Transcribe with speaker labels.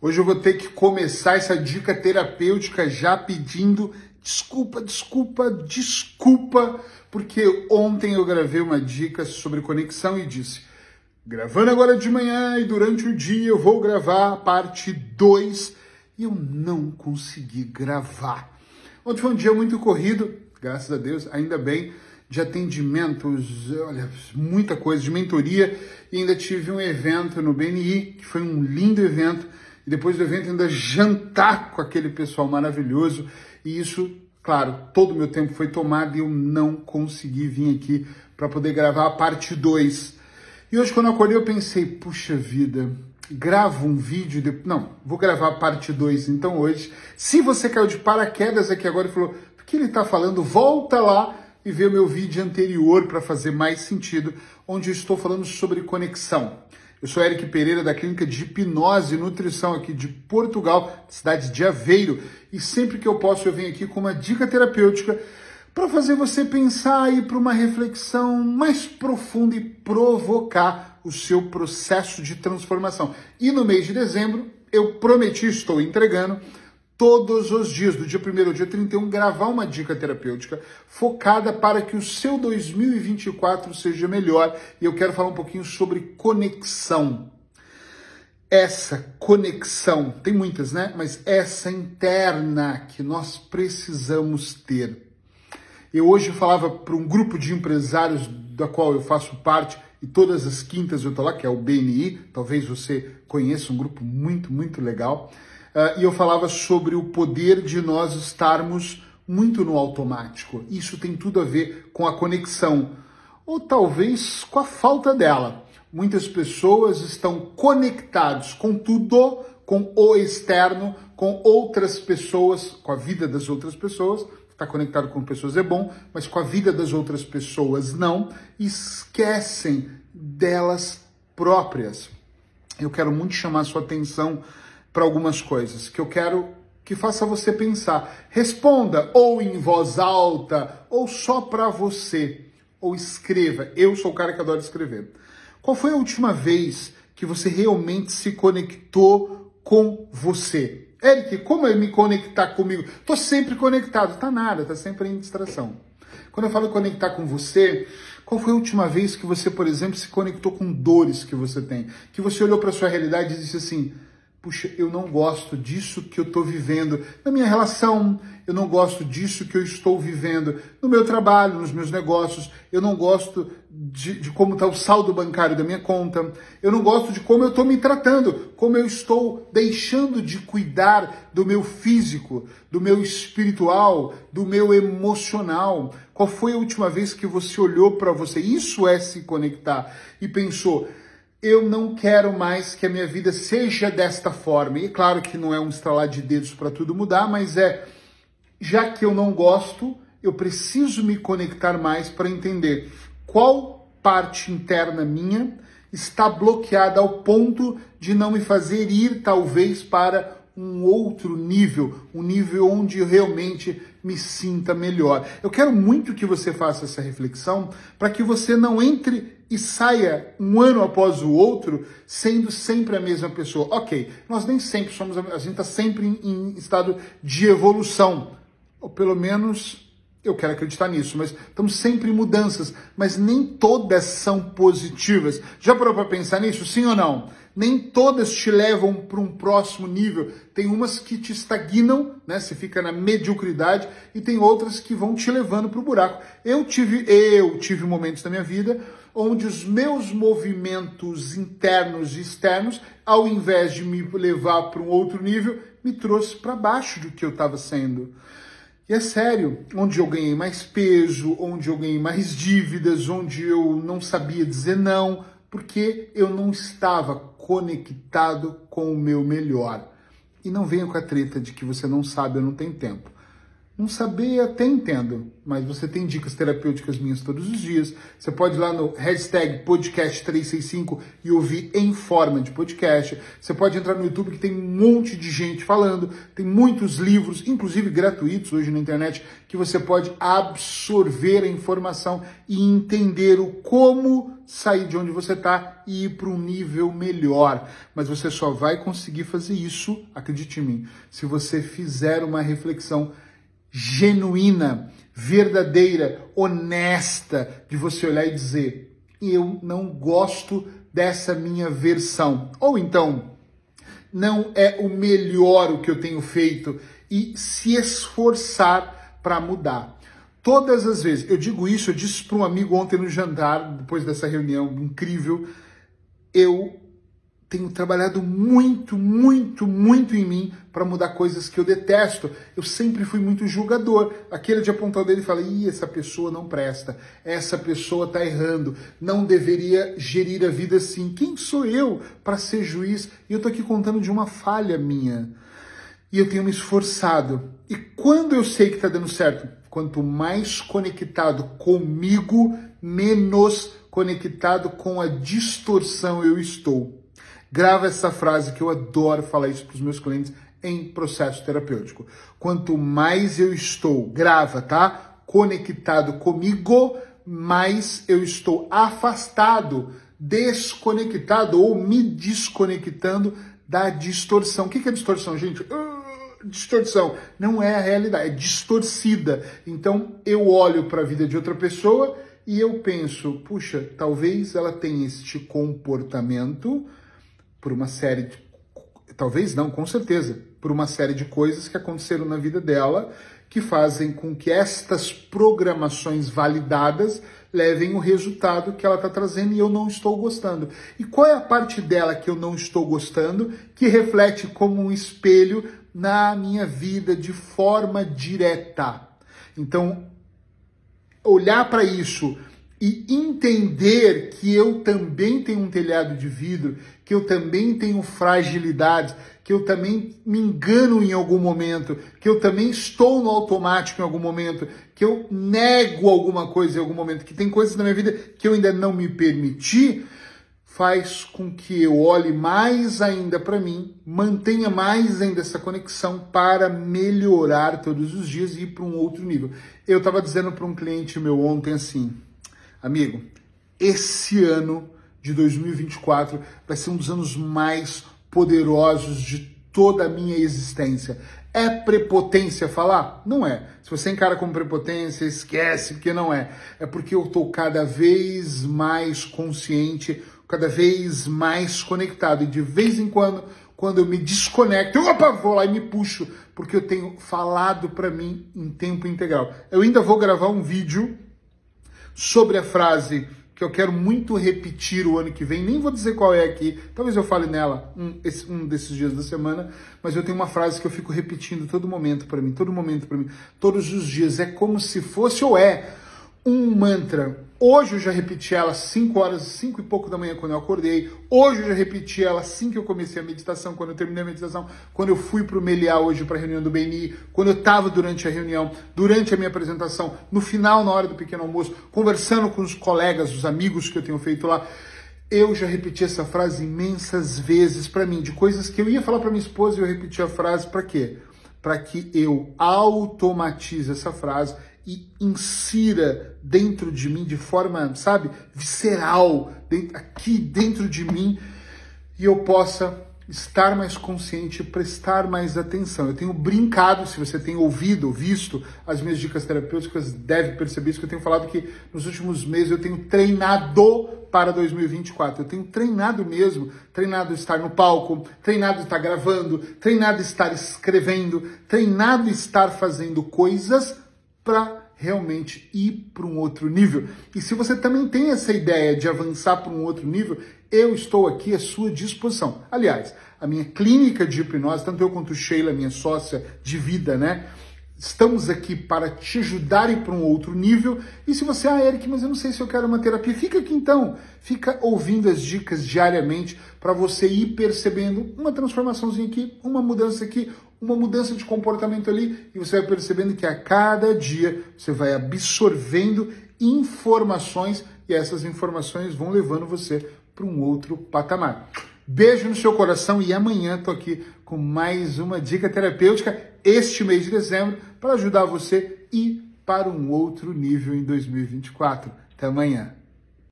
Speaker 1: Hoje eu vou ter que começar essa dica terapêutica já pedindo desculpa, desculpa, desculpa, porque ontem eu gravei uma dica sobre conexão e disse: gravando agora de manhã e durante o dia eu vou gravar a parte 2 e eu não consegui gravar. Ontem foi um dia muito corrido, graças a Deus, ainda bem, de atendimentos, olha, muita coisa, de mentoria, e ainda tive um evento no BNI, que foi um lindo evento e depois do evento ainda jantar com aquele pessoal maravilhoso. E isso, claro, todo o meu tempo foi tomado e eu não consegui vir aqui para poder gravar a parte 2. E hoje, quando eu acordei, eu pensei, puxa vida, gravo um vídeo, de... não, vou gravar a parte 2 então hoje. Se você caiu de paraquedas aqui agora e falou, o que ele está falando, volta lá e vê o meu vídeo anterior para fazer mais sentido, onde eu estou falando sobre conexão. Eu sou Eric Pereira, da Clínica de Hipnose e Nutrição aqui de Portugal, cidade de Aveiro, e sempre que eu posso eu venho aqui com uma dica terapêutica para fazer você pensar e para uma reflexão mais profunda e provocar o seu processo de transformação. E no mês de dezembro, eu prometi, estou entregando, todos os dias, do dia 1 ao dia 31, gravar uma dica terapêutica focada para que o seu 2024 seja melhor. E eu quero falar um pouquinho sobre conexão. Essa conexão, tem muitas, né? Mas essa interna que nós precisamos ter. Eu hoje falava para um grupo de empresários da qual eu faço parte, e todas as quintas eu estou lá, que é o BNI, talvez você conheça, um grupo muito, muito legal. Uh, e eu falava sobre o poder de nós estarmos muito no automático. Isso tem tudo a ver com a conexão, ou talvez com a falta dela. Muitas pessoas estão conectados com tudo, com o externo, com outras pessoas, com a vida das outras pessoas. Estar conectado com pessoas é bom, mas com a vida das outras pessoas não. Esquecem delas próprias. Eu quero muito chamar sua atenção para algumas coisas que eu quero que faça você pensar. Responda ou em voz alta ou só para você, ou escreva. Eu sou o cara que adora escrever. Qual foi a última vez que você realmente se conectou com você? Eric, como é me conectar comigo? Tô sempre conectado. Tá nada, tá sempre em distração. Quando eu falo conectar com você, qual foi a última vez que você, por exemplo, se conectou com dores que você tem? Que você olhou para sua realidade e disse assim: puxa, eu não gosto disso que eu estou vivendo na minha relação, eu não gosto disso que eu estou vivendo no meu trabalho, nos meus negócios, eu não gosto de, de como está o saldo bancário da minha conta, eu não gosto de como eu estou me tratando, como eu estou deixando de cuidar do meu físico, do meu espiritual, do meu emocional. Qual foi a última vez que você olhou para você? Isso é se conectar e pensou eu não quero mais que a minha vida seja desta forma. E claro que não é um estralar de dedos para tudo mudar, mas é já que eu não gosto, eu preciso me conectar mais para entender qual parte interna minha está bloqueada ao ponto de não me fazer ir talvez para um outro nível, um nível onde eu realmente me sinta melhor. Eu quero muito que você faça essa reflexão para que você não entre e saia um ano após o outro sendo sempre a mesma pessoa. Ok, nós nem sempre somos, a gente está sempre em, em estado de evolução, ou pelo menos eu quero acreditar nisso, mas estamos sempre em mudanças, mas nem todas são positivas. Já parou para pensar nisso? Sim ou não? Nem todas te levam para um próximo nível. Tem umas que te estagnam, né? Você fica na mediocridade e tem outras que vão te levando para o buraco. Eu tive, eu tive momentos da minha vida onde os meus movimentos internos e externos, ao invés de me levar para um outro nível, me trouxe para baixo do que eu estava sendo. E é sério, onde eu ganhei mais peso, onde eu ganhei mais dívidas, onde eu não sabia dizer não, porque eu não estava conectado com o meu melhor. E não venha com a treta de que você não sabe ou não tem tempo. Não saber até entendo, mas você tem dicas terapêuticas minhas todos os dias. Você pode ir lá no hashtag podcast365 e ouvir em forma de podcast. Você pode entrar no YouTube que tem um monte de gente falando, tem muitos livros, inclusive gratuitos hoje na internet, que você pode absorver a informação e entender o como sair de onde você está e ir para um nível melhor. Mas você só vai conseguir fazer isso, acredite em mim, se você fizer uma reflexão genuína, verdadeira, honesta, de você olhar e dizer: eu não gosto dessa minha versão. Ou então, não é o melhor o que eu tenho feito e se esforçar para mudar. Todas as vezes, eu digo isso, eu disse para um amigo ontem no jantar, depois dessa reunião incrível, eu tenho trabalhado muito, muito, muito em mim para mudar coisas que eu detesto. Eu sempre fui muito julgador. Aquele de apontar o dedo e falar: Ih, essa pessoa não presta, essa pessoa está errando, não deveria gerir a vida assim. Quem sou eu para ser juiz? E eu estou aqui contando de uma falha minha. E eu tenho me esforçado. E quando eu sei que está dando certo, quanto mais conectado comigo, menos conectado com a distorção eu estou. Grava essa frase que eu adoro falar isso para os meus clientes em processo terapêutico. Quanto mais eu estou, grava, tá? Conectado comigo, mais eu estou afastado, desconectado ou me desconectando da distorção. O que é distorção, gente? Uh, distorção não é a realidade, é distorcida. Então eu olho para a vida de outra pessoa e eu penso, puxa, talvez ela tenha este comportamento por uma série de. Talvez não, com certeza, por uma série de coisas que aconteceram na vida dela que fazem com que estas programações validadas levem o resultado que ela está trazendo e eu não estou gostando. E qual é a parte dela que eu não estou gostando que reflete como um espelho na minha vida de forma direta? Então, olhar para isso e entender que eu também tenho um telhado de vidro, que eu também tenho fragilidades, que eu também me engano em algum momento, que eu também estou no automático em algum momento, que eu nego alguma coisa em algum momento, que tem coisas na minha vida que eu ainda não me permiti, faz com que eu olhe mais ainda para mim, mantenha mais ainda essa conexão para melhorar todos os dias e ir para um outro nível. Eu estava dizendo para um cliente meu ontem assim, Amigo, esse ano de 2024 vai ser um dos anos mais poderosos de toda a minha existência. É prepotência falar? Não é. Se você encara como prepotência, esquece, porque não é. É porque eu estou cada vez mais consciente, cada vez mais conectado. E de vez em quando, quando eu me desconecto, eu, opa, vou lá e me puxo, porque eu tenho falado para mim em tempo integral. Eu ainda vou gravar um vídeo sobre a frase que eu quero muito repetir o ano que vem, nem vou dizer qual é aqui, talvez eu fale nela um, esse, um desses dias da semana, mas eu tenho uma frase que eu fico repetindo todo momento para mim, todo momento para mim, todos os dias, é como se fosse ou é um mantra. Hoje eu já repeti ela às 5 horas, 5 e pouco da manhã quando eu acordei. Hoje eu já repeti ela assim que eu comecei a meditação, quando eu terminei a meditação, quando eu fui para o Meliá hoje para a reunião do BNI, quando eu estava durante a reunião, durante a minha apresentação, no final, na hora do pequeno almoço, conversando com os colegas, os amigos que eu tenho feito lá. Eu já repeti essa frase imensas vezes para mim, de coisas que eu ia falar para minha esposa e eu repeti a frase para quê? Para que eu automatize essa frase e insira dentro de mim de forma, sabe, visceral, aqui dentro de mim, e eu possa estar mais consciente, prestar mais atenção. Eu tenho brincado, se você tem ouvido, visto as minhas dicas terapêuticas, deve perceber isso que eu tenho falado que nos últimos meses eu tenho treinado para 2024. Eu tenho treinado mesmo, treinado estar no palco, treinado estar gravando, treinado estar escrevendo, treinado estar fazendo coisas para realmente ir para um outro nível. E se você também tem essa ideia de avançar para um outro nível, eu estou aqui à sua disposição. Aliás, a minha clínica de hipnose, tanto eu quanto Sheila, minha sócia de vida, né? Estamos aqui para te ajudar ir para um outro nível. E se você, ah, Eric, mas eu não sei se eu quero uma terapia, fica aqui então. Fica ouvindo as dicas diariamente para você ir percebendo uma transformaçãozinha aqui, uma mudança aqui, uma mudança de comportamento ali. E você vai percebendo que a cada dia você vai absorvendo informações e essas informações vão levando você para um outro patamar. Beijo no seu coração e amanhã tô aqui com mais uma dica terapêutica este mês de dezembro para ajudar você ir para um outro nível em 2024. Até amanhã.